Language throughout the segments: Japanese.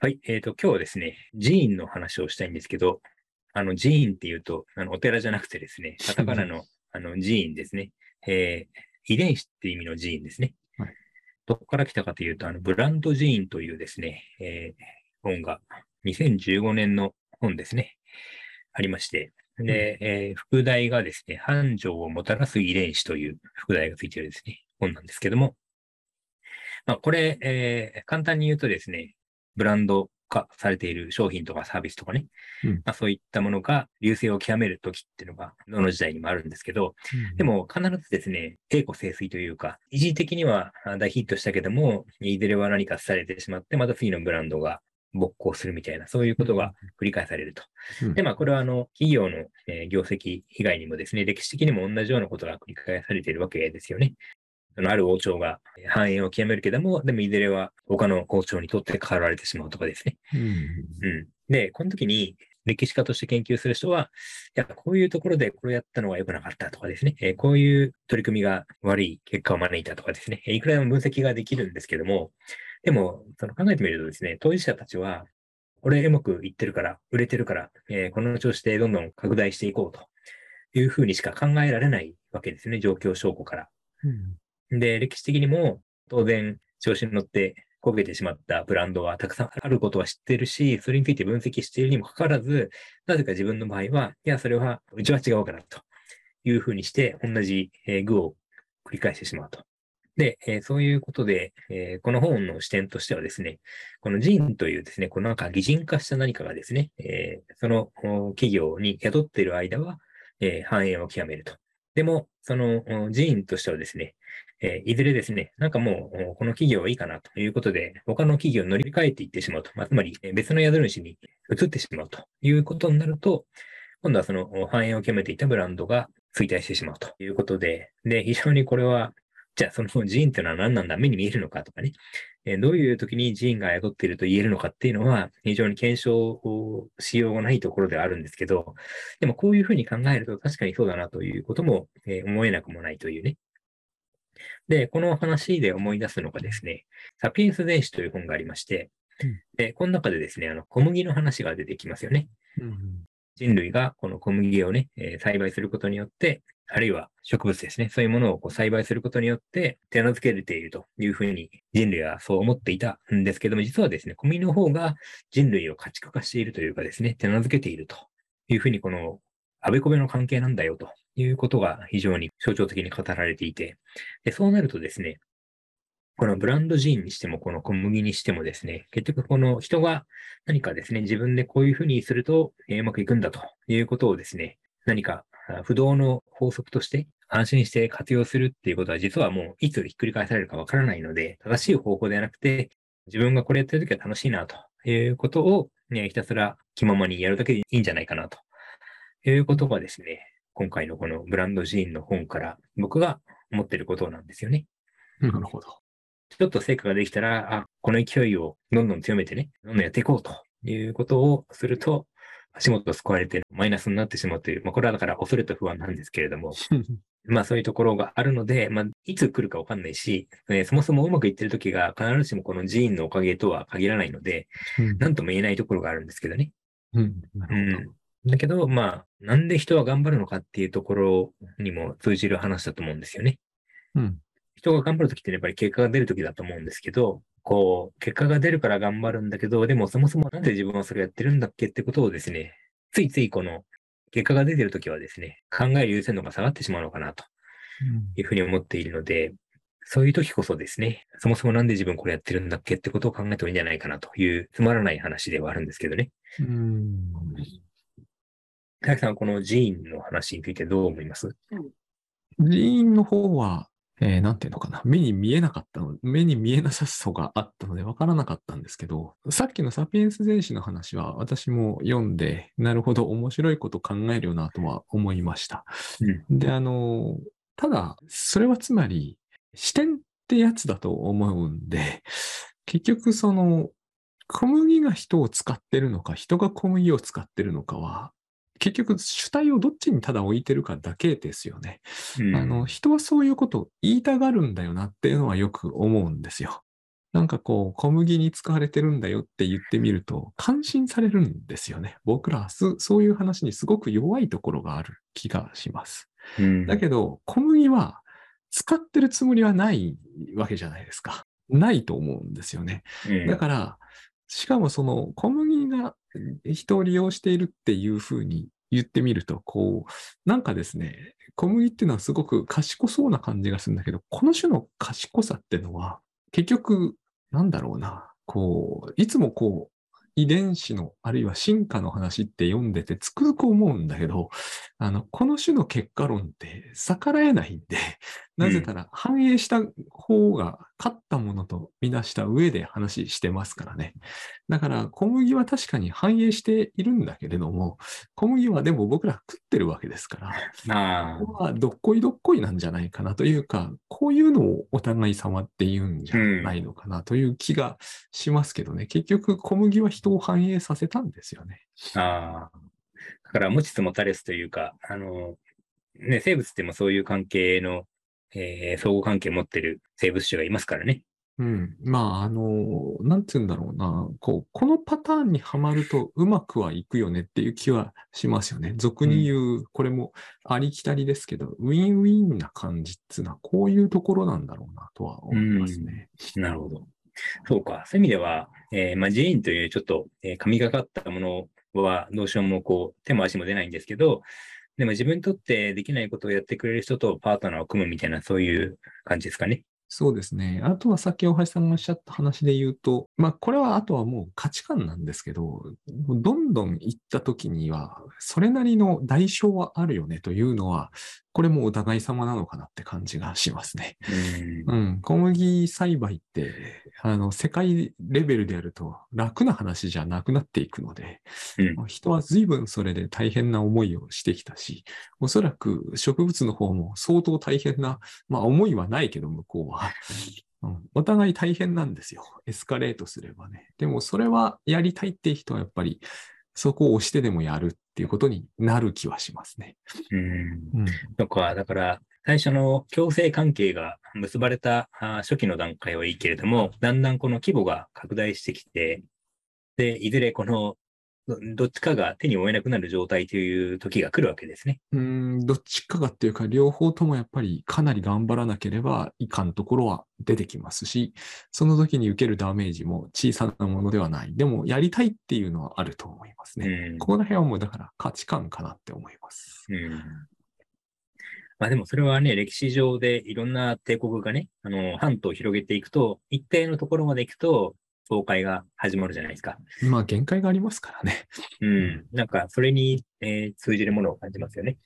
はい。えっ、と、今日はですね、寺院の話をしたいんですけど、あの、寺院っていうと、あの、お寺じゃなくてですね、カタカナの、あの、寺院ですね。えー遺伝子っていう意味の寺院ですね。はいどこから来たかというと、あの、ブランド寺院というですね、えー本が、2015年の本ですね、ありまして、で、えー副題がですね、繁盛をもたらす遺伝子という副題がついているですね、本なんですけども、まあ、これ、えー簡単に言うとですね、ブランド化されている商品とかサービスとかね、うん。まあ、そういったものが流星を極めるときっていうのが、どの時代にもあるんですけど、でも必ずですね、栄枯盛衰というか、一時的にはあ大ヒットしたけども、いずれは何かされてしまって、また次のブランドが勃興するみたいな、そういうことが繰り返されると。うん。で、まあ、これはあの、企業の、えー業績以外にもですね、歴史的にも同じようなことが繰り返されているわけですよね。ある王朝が繁栄を極めるけども、でもいずれは他の王朝にとって変わられてしまうとかですね。うんうん。で、この時に歴史家として研究する人は、いや、こういうところでこれやったのが良くなかったとかですね、えーこういう取り組みが悪い結果を招いたとかですね、えーいくらでも分析ができるんですけども、でも、その考えてみるとですね、当事者たちは、これうまくいってるから、売れてるから、えーこの調子でどんどん拡大していこうというふうにしか考えられないわけですね、状況証拠から。で、歴史的にも当然調子に乗って焦げてしまったブランドはたくさんあることは知ってるし、それについて分析しているにもかかわらず、なぜか自分の場合は、いや、それは、うちは違うからというふうにして、同じ、具を繰り返してしまうと。で、えーそういうことで、えーこの本の視点としてはですね、この人というですね、このなんか擬人化した何かがですね、えーその企業に宿っている間は、えー繁栄を極めると。でも、その寺院としてはですね、えーいずれですね、なんかもう、この企業はいいかなということで、他の企業に乗り換えていってしまうと。まあ、つまり、別の宿主に移ってしまうということになると、今度はその繁栄を極めていたブランドが衰退してしまうということで、で、非常にこれは、じゃあその寺院っていうのは何なんだ目に見えるのかとかね、えーどういう時に寺院が宿っていると言えるのかっていうのは、非常に検証をしようがないところではあるんですけど、でもこういうふうに考えると確かにそうだなということも、えー思えなくもないというね。で、この話で思い出すのがですね、サピエンス全史という本がありましてうん、で、この中でですね、あの、小麦の話が出てきますよね。うん人類がこの小麦をね、えー栽培することによって、あるいは植物ですね、そういうものをこう栽培することによって手なずけれているというふうに人類はそう思っていたんですけども、実はですね、小麦の方が人類を家畜化しているというかですね、手なずけているというふうにこのあべこべの関係なんだよということが非常に象徴的に語られていて、でそうなるとですね、このブランドジーンにしても、この小麦にしてもですね、結局この人が何かですね、自分でこういうふうにすると、うまくいくんだということをですね、何か不動の法則として安心して活用するっていうことは実はもういつひっくり返されるかわからないので、正しい方法ではなくて、自分がこれやってるときは楽しいなということを、ね、ひたすら気ままにやるだけでいいんじゃないかなということがですね、今回のこのブランドジーンの本から僕が思っていることなんですよね。なるほど。ちょっと成果ができたら、あ、この勢いをどんどん強めてね、どんどんやっていこうということをすると、足元を救われてマイナスになってしまうという、まあ、これはだから恐れと不安なんですけれども、まあそういうところがあるので、まあいつ来るかわかんないし、えーそもそもうまくいってる時が必ずしもこの寺院のおかげとは限らないので、なんとも言えないところがあるんですけどね。うんなうん。だけど、まあ、なんで人は頑張るのかっていうところにも通じる話だと思うんですよね。うん人が頑張るときってやっぱり結果が出るときだと思うんですけど、こう、結果が出るから頑張るんだけど、でもそもそもなんで自分はそれやってるんだっけってことをですね、ついついこの結果が出てるときはですね、考える優先度が下がってしまうのかなというふうに思っているので、そういう時こそですね、そもそもなんで自分これやってるんだっけってことを考えてもいいんじゃないかなというつまらない話ではあるんですけどね。うん大木さんはこの寺院の話についてどう思います？寺院の方は、えーなんていうのかな。目に見えなかったの、目に見えなさそうがあったので分からなかったんですけど、さっきのサピエンス全史の話は私も読んで、なるほど、面白いこと考えるよなとは思いました。うん。で、あの、ただ、それはつまり、視点ってやつだと思うんで、結局その、小麦が人を使ってるのか、人が小麦を使ってるのかは、結局主体をどっちにただ置いてるかだけですよね。うんあの、人はそういうことを言いたがるんだよなっていうのはよく思うんですよ。なんかこう、小麦に使われてるんだよって言ってみると、感心されるんですよね。僕らそういう話にすごく弱いところがある気がします。うん。だけど、小麦は使ってるつもりはないわけじゃないですか。ないと思うんですよね。うんだから、しかもその小麦が人を利用しているっていうふうに言ってみると、こう、なんかですね、小麦っていうのはすごく賢そうな感じがするんだけど、この種の賢さっていうのは、結局、なんだろうな、こう、いつもこう、遺伝子の、あるいは進化の話って読んでてつくづく思うんだけど、あの、この種の結果論って逆らえないんで、なぜなら反映した方が勝ったものとみなした上で話してますからね。だから小麦は確かに反映しているんだけれども、小麦はでも僕ら食ってるわけですから、あここはどっこいどっこいなんじゃないかなというか、こういうのをお互い様って言うんじゃないのかなという気がしますけどね。結局小麦は人を反映させたんですよね。あ、ああ。だから、持ちつ持たれつというか、あの、ね、生物ってもそういう関係の、えー相互関係を持ってる生物種がいますからね。うん。まあ、あの、なんて言うんだろうな。こう、このパターンにはまるとうまくはいくよねっていう気はしますよね。俗に言う、これもありきたりですけど、ウィンウィンな感じっていうのはこういうところなんだろうなとは思いますね。なるほど。そうか。そういう意味では、えーまあ、ジーンというちょっと、えー神がかったものはどうしようもこう、手も足も出ないんですけど、でも自分にとってできないことをやってくれる人とパートナーを組むみたいな、そういう感じですかね。そうですね。あとはさっき大橋さんがおっしゃった話で言うと、まあこれはあとはもう価値観なんですけど、どんどん行った時には、それなりの代償はあるよねというのは、これもお互い様なのかなって感じがしますね。うんうん、小麦栽培って、あの、世界レベルでやると楽な話じゃなくなっていくので、うん人は随分それで大変な思いをしてきたし、おそらく植物の方も相当大変な、まあ思いはないけど、向こうは。うんお互い大変なんですよ。エスカレートすればね。でもそれはやりたいって人はやっぱりそこを押してでもやるっていうことになる気はしますね。うんうん。とか、だから、最初の共生関係が結ばれた初期の段階はいいけれども、だんだんこの規模が拡大してきて、で、いずれこの、どどっちかが手に負えなくなる状態という時が来るわけですね。うーん、どっちかがっていうか、両方ともやっぱりかなり頑張らなければいかんところは出てきますし、その時に受けるダメージも小さなものではない。でも、やりたいっていうのはあると思いますうね。ん。ここら辺はもうだから価値観かなって思います。うん。まあでもそれはね、歴史上でいろんな帝国がね、あの、半島を広げていくと、一定のところまで行くと、崩壊が始まるじゃないですか。まあ、限界がありますからね。うん。なんか、それに、えー通じるものを感じますよね。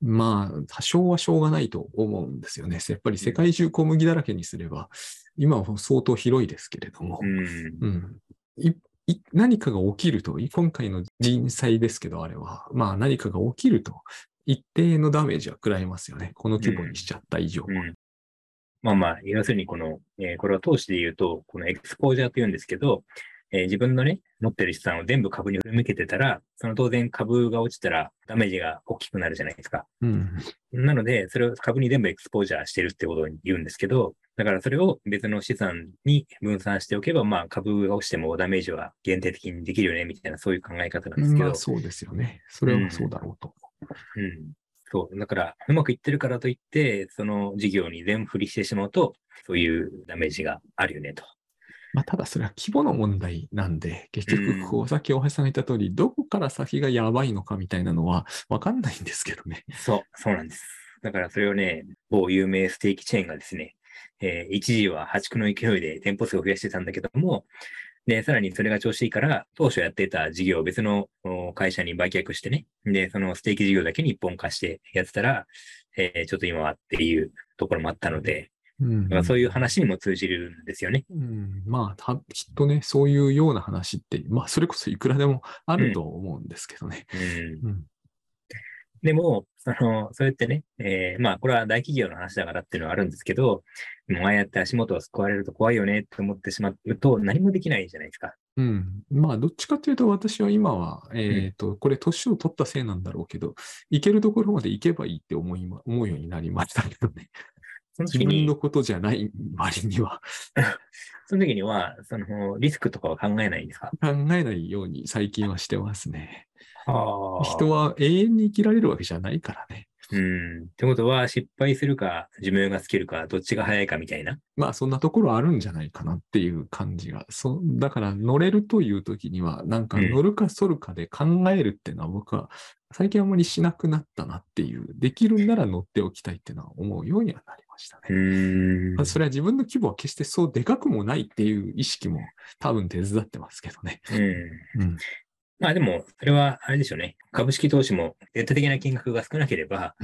まあ、多少はしょうがないと思うんですよね。やっぱり世界中小麦だらけにすれば、今は相当広いですけれども、うん。うんいい何かが起きると、今回の人災ですけど、あれは、まあ何かが起きると、一定のダメージは食らいますよね。この規模にしちゃった以上。うん。まあまあ、要するにこの、えーこれは投資で言うと、このエクスポージャーと言うんですけど、えー自分のね、持ってる資産を全部株に振り向けてたら、その当然株が落ちたらダメージが大きくなるじゃないですか。うん。なので、それを株に全部エクスポージャーしてるってことを言うんですけど、だからそれを別の資産に分散しておけば、まあ株が落ちてもダメージは限定的にできるよね、みたいなそういう考え方なんですけど。まあそうですよね。それはそうだろうと。うん。そう。だから、うまくいってるからといって、その事業に全振りしてしまうと、そういうダメージがあるよね、と。まあただそれは規模の問題なんで、結うん局、こう、さっき大橋さんが言った通り、どこから先がやばいのかみたいなのはわかんないんですけどね。そう、そうなんです。だからそれをね、某有名ステーキチェーンがですね、えー一時は破竹の勢いで店舗数を増やしてたんだけども、で、さらにそれが調子いいから、当初やってた事業を別のお会社に売却してね、で、そのステーキ事業だけに一本化してやってたら、えーちょっと今はっていうところもあったので、うんだからそういう話にも通じるんですよね。うん、まあ、たきっとね、そういうような話って、まあ、それこそいくらでもあると思うんですけどね。うんうん。でも、その、そうやってね、えーまあ、これは大企業の話だからっていうのはあるんですけど、もうああやって足元を救われると怖いよねって思ってしまうと何もできないじゃないですか。うん。まあ、どっちかというと、私は今は、えっ、と、これ、年を取ったせいなんだろうけど、行けるところまで行けばいいって思いま、思うようになりましたけどね。自分の、ことじゃない割には その時には、そのリスクとかは考えないんですか？考えないように最近はしてますね。は人は永遠に生きられるわけじゃないからね。うん。ってことは、失敗するか、寿命が尽きるか、どっちが早いかみたいな？まあそんなところあるんじゃないかなっていう感じが。そだから乗れるという時には、なんかうん乗るか反るかで考えるっていうのは僕は最近あんまりしなくなったなっていう、できるんなら乗っておきたいっていうのは思うようにはなりましたうね。んまあ。それは自分の規模は決してそうでかくもないっていう意識も多分手伝ってますけどね。うん。うん。まあでも、それは、あれでしょうね。株式投資も、データ的な金額が少なければ、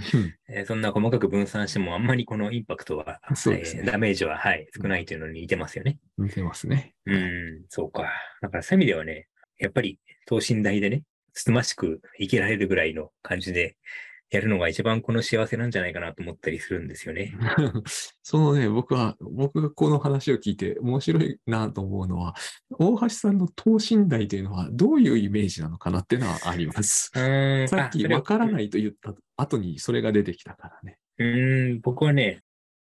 えーそんな細かく分散しても、あんまりこのインパクトは、そうですねえーダメージは、はい、少ないというのに似てますよね。見てますね。うん、そうか。だからそういう意味ではね、やっぱり等身大でね、つつましく生きられるぐらいの感じでやるのが一番この幸せなんじゃないかなと思ったりするんですよね。そのね、僕は、僕がこの話を聞いて面白いなと思うのは、大橋さんの等身大というのはどういうイメージなのかなっていうのはあります。うんさっきわからい。ないと言った後にそれが出てきたからね。うん、僕はね、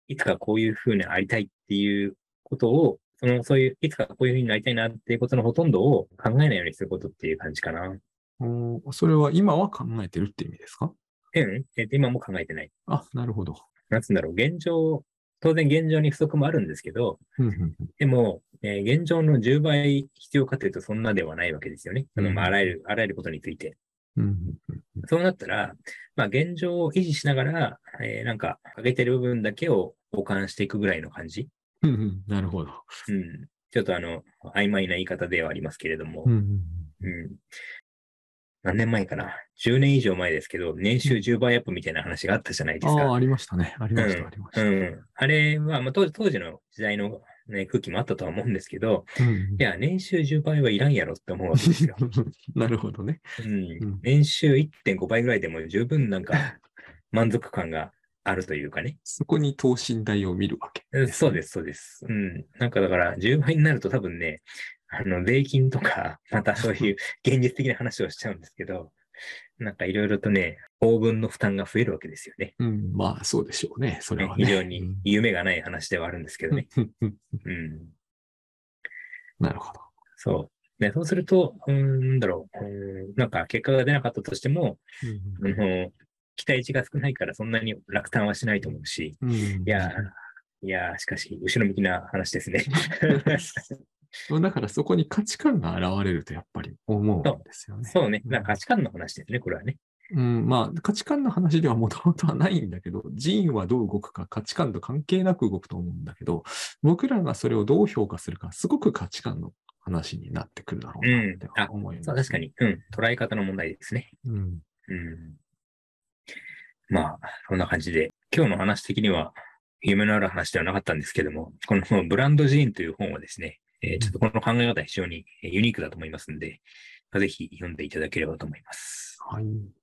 いつかこういう風にありたいっていうことを、その、そういう、いつかこういう風になりたいなっていうことのほとんどを考えないようにすることっていう感じかな。それは今は考えてるって意味ですか？うん、えっと今も考えてない。あ、なるほど。なんつうんだろう、現状、当然現状に不足もあるんですけど、でも、えー現状の10倍必要かというとそんなではないわけですよね。そのまああらゆる、あらゆることについて。そうなったら、まあ現状を維持しながら、えーなんか上げてる部分だけを保管していくぐらいの感じ。うんうんうんなるほど。うん。ちょっとあの、曖昧な言い方ではありますけれども、うんうんうんうん。何年前かな ?10 年以上前ですけど、年収10倍アップみたいな話があったじゃないですか。ああ、ありましたね。ありました、ありました。うん。あれは、まあ当時、当時の時代の、ね、空気もあったとは思うんですけど、うんうんいや、年収10倍はいらんやろって思うわけですよ。なるほどね。うんうん。年収1.5倍ぐらいでも十分なんか満足感があるというかね。そこに等身大を見るわけ。うんそうです、そうです。うん。なんかだから、10倍になると多分ね、あの、税金とか、またそういう現実的な話をしちゃうんですけど、なんかいろいろとね、応分の負担が増えるわけですよね。うん、まあそうでしょうね。それはね。非常に夢がない話ではあるんですけどね。うんうんうん。なるほど。そう。で、そうすると、うーん、なんだろう、うーんなんか結果が出なかったとしても、あの期待値が少ないからそんなに落胆はしないと思うし、うんいやいやー、しかし、後ろ向きな話ですね。だからそこに価値観が現れるとやっぱり思うんですよね。そうね。なんか価値観の話ですね、これはね。うん、まあ価値観の話ではもともとはないんだけど、人為はどう動くか価値観と関係なく動くと思うんだけど、僕らがそれをどう評価するか、すごく価値観の話になってくるだろうなって思います、そう、確かに。うん。捉え方の問題ですね。うん。うん。まあ、そんな感じで、今日の話的には、夢のある話ではなかったんですけども、この ブランドジーンという本はですね、えーちょっとこの考え方は非常にえーユニークだと思いますんで、ぜひ読んでいただければと思います。はい。